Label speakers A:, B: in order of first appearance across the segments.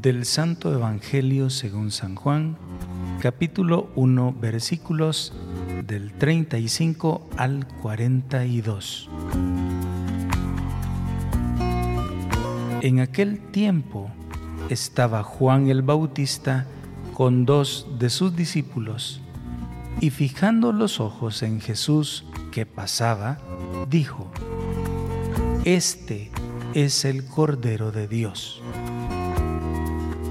A: del Santo Evangelio según San Juan, capítulo 1, versículos del 35 al 42. En aquel tiempo estaba Juan el Bautista con dos de sus discípulos y fijando los ojos en Jesús que pasaba, dijo, Este es el Cordero de Dios.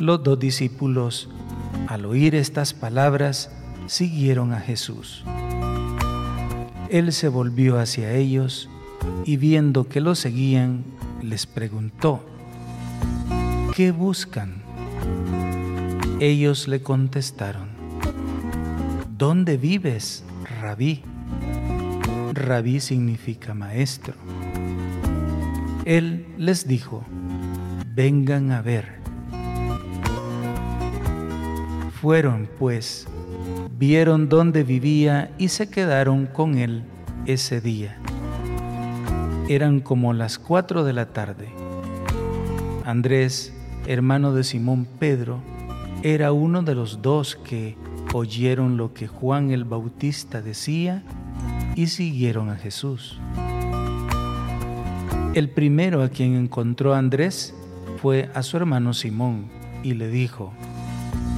A: Los dos discípulos, al oír estas palabras, siguieron a Jesús. Él se volvió hacia ellos y viendo que lo seguían, les preguntó, ¿qué buscan? Ellos le contestaron, ¿dónde vives, rabí? Rabí significa maestro. Él les dijo, vengan a ver. Fueron, pues, vieron dónde vivía y se quedaron con él ese día. Eran como las cuatro de la tarde. Andrés, hermano de Simón Pedro, era uno de los dos que oyeron lo que Juan el Bautista decía y siguieron a Jesús. El primero a quien encontró Andrés fue a su hermano Simón y le dijo,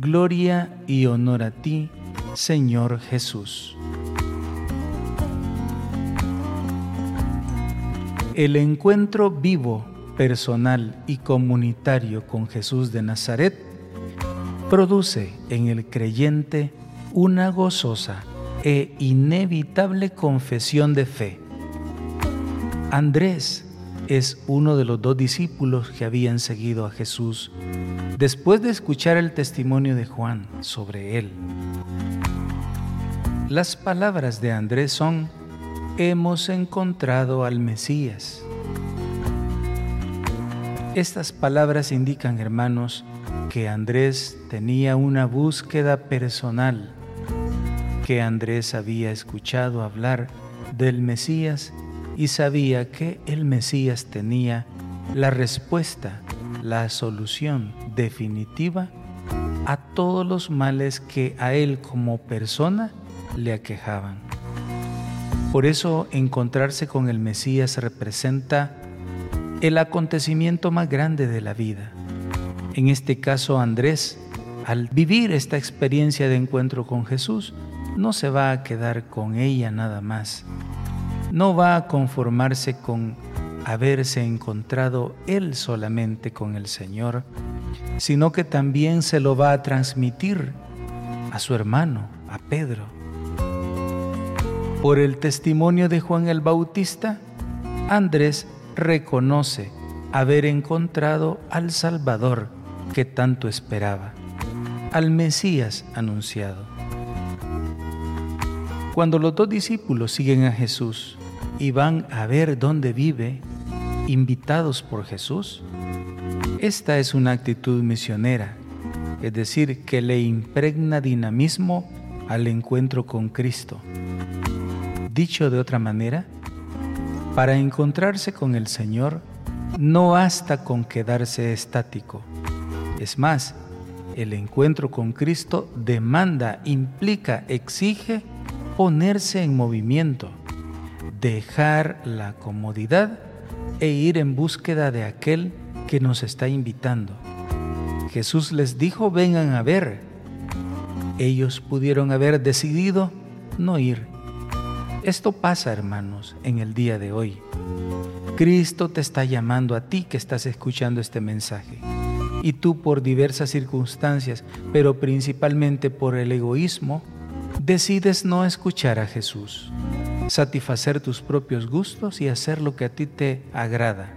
A: Gloria y honor a ti, Señor Jesús. El encuentro vivo, personal y comunitario con Jesús de Nazaret produce en el creyente una gozosa e inevitable confesión de fe. Andrés es uno de los dos discípulos que habían seguido a Jesús después de escuchar el testimonio de Juan sobre él. Las palabras de Andrés son, hemos encontrado al Mesías. Estas palabras indican, hermanos, que Andrés tenía una búsqueda personal, que Andrés había escuchado hablar del Mesías y sabía que el Mesías tenía la respuesta la solución definitiva a todos los males que a él como persona le aquejaban. Por eso encontrarse con el Mesías representa el acontecimiento más grande de la vida. En este caso Andrés, al vivir esta experiencia de encuentro con Jesús, no se va a quedar con ella nada más. No va a conformarse con haberse encontrado él solamente con el Señor, sino que también se lo va a transmitir a su hermano, a Pedro. Por el testimonio de Juan el Bautista, Andrés reconoce haber encontrado al Salvador que tanto esperaba, al Mesías anunciado. Cuando los dos discípulos siguen a Jesús y van a ver dónde vive, invitados por Jesús? Esta es una actitud misionera, es decir, que le impregna dinamismo al encuentro con Cristo. Dicho de otra manera, para encontrarse con el Señor no basta con quedarse estático. Es más, el encuentro con Cristo demanda, implica, exige ponerse en movimiento, dejar la comodidad e ir en búsqueda de aquel que nos está invitando. Jesús les dijo, vengan a ver. Ellos pudieron haber decidido no ir. Esto pasa, hermanos, en el día de hoy. Cristo te está llamando a ti que estás escuchando este mensaje. Y tú por diversas circunstancias, pero principalmente por el egoísmo, decides no escuchar a Jesús satisfacer tus propios gustos y hacer lo que a ti te agrada.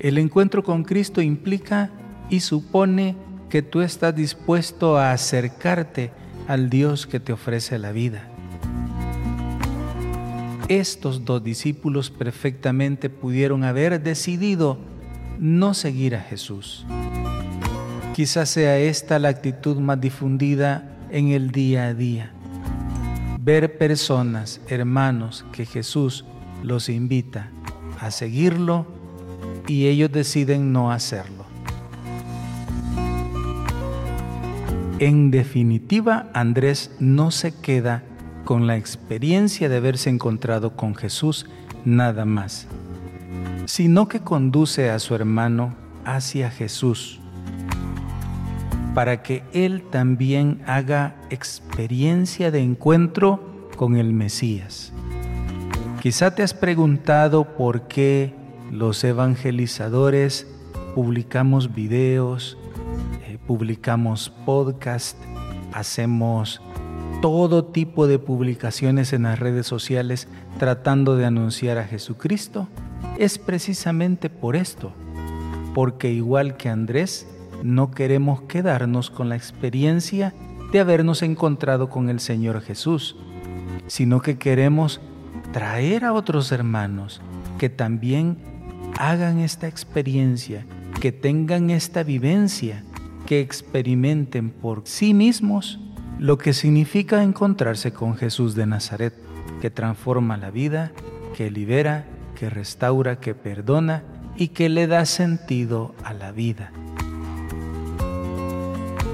A: El encuentro con Cristo implica y supone que tú estás dispuesto a acercarte al Dios que te ofrece la vida. Estos dos discípulos perfectamente pudieron haber decidido no seguir a Jesús. Quizás sea esta la actitud más difundida en el día a día. Ver personas, hermanos, que Jesús los invita a seguirlo y ellos deciden no hacerlo. En definitiva, Andrés no se queda con la experiencia de haberse encontrado con Jesús nada más, sino que conduce a su hermano hacia Jesús para que él también haga experiencia de encuentro con el Mesías. Quizá te has preguntado por qué los evangelizadores publicamos videos, eh, publicamos podcast, hacemos todo tipo de publicaciones en las redes sociales tratando de anunciar a Jesucristo. Es precisamente por esto, porque igual que Andrés, no queremos quedarnos con la experiencia de habernos encontrado con el Señor Jesús, sino que queremos traer a otros hermanos que también hagan esta experiencia, que tengan esta vivencia, que experimenten por sí mismos lo que significa encontrarse con Jesús de Nazaret, que transforma la vida, que libera, que restaura, que perdona y que le da sentido a la vida.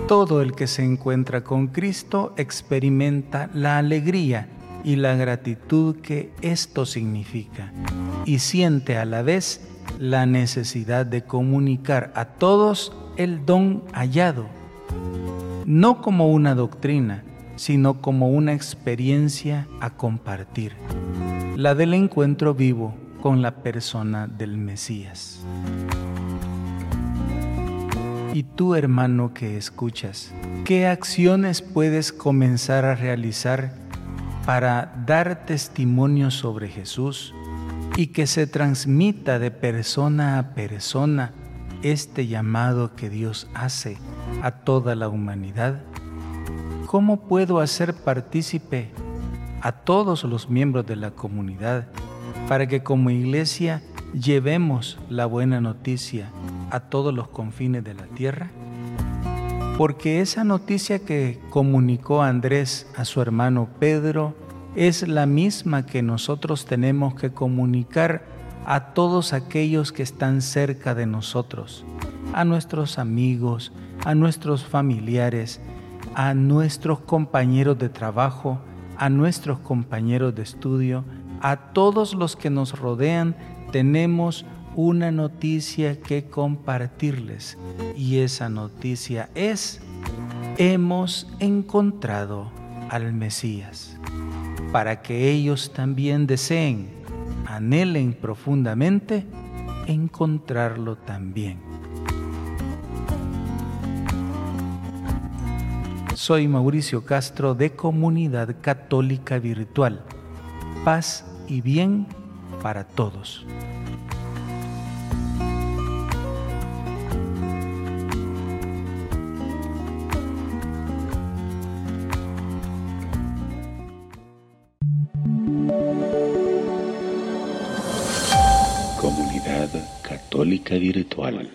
A: Todo el que se encuentra con Cristo experimenta la alegría y la gratitud que esto significa y siente a la vez la necesidad de comunicar a todos el don hallado, no como una doctrina, sino como una experiencia a compartir, la del encuentro vivo con la persona del Mesías. Y tú, hermano que escuchas, ¿qué acciones puedes comenzar a realizar para dar testimonio sobre Jesús y que se transmita de persona a persona este llamado que Dios hace a toda la humanidad? ¿Cómo puedo hacer partícipe a todos los miembros de la comunidad para que como iglesia llevemos la buena noticia a todos los confines de la tierra? Porque esa noticia que comunicó Andrés a su hermano Pedro es la misma que nosotros tenemos que comunicar a todos aquellos que están cerca de nosotros, a nuestros amigos, a nuestros familiares, a nuestros compañeros de trabajo, a nuestros compañeros de estudio, a todos los que nos rodean, tenemos una noticia que compartirles. Y esa noticia es, hemos encontrado al Mesías, para que ellos también deseen, anhelen profundamente encontrarlo también. Soy Mauricio Castro de Comunidad Católica Virtual. Paz y bien para todos.
B: Católica Virtual.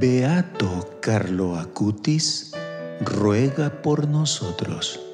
C: Beato Carlo Acutis ruega por nosotros.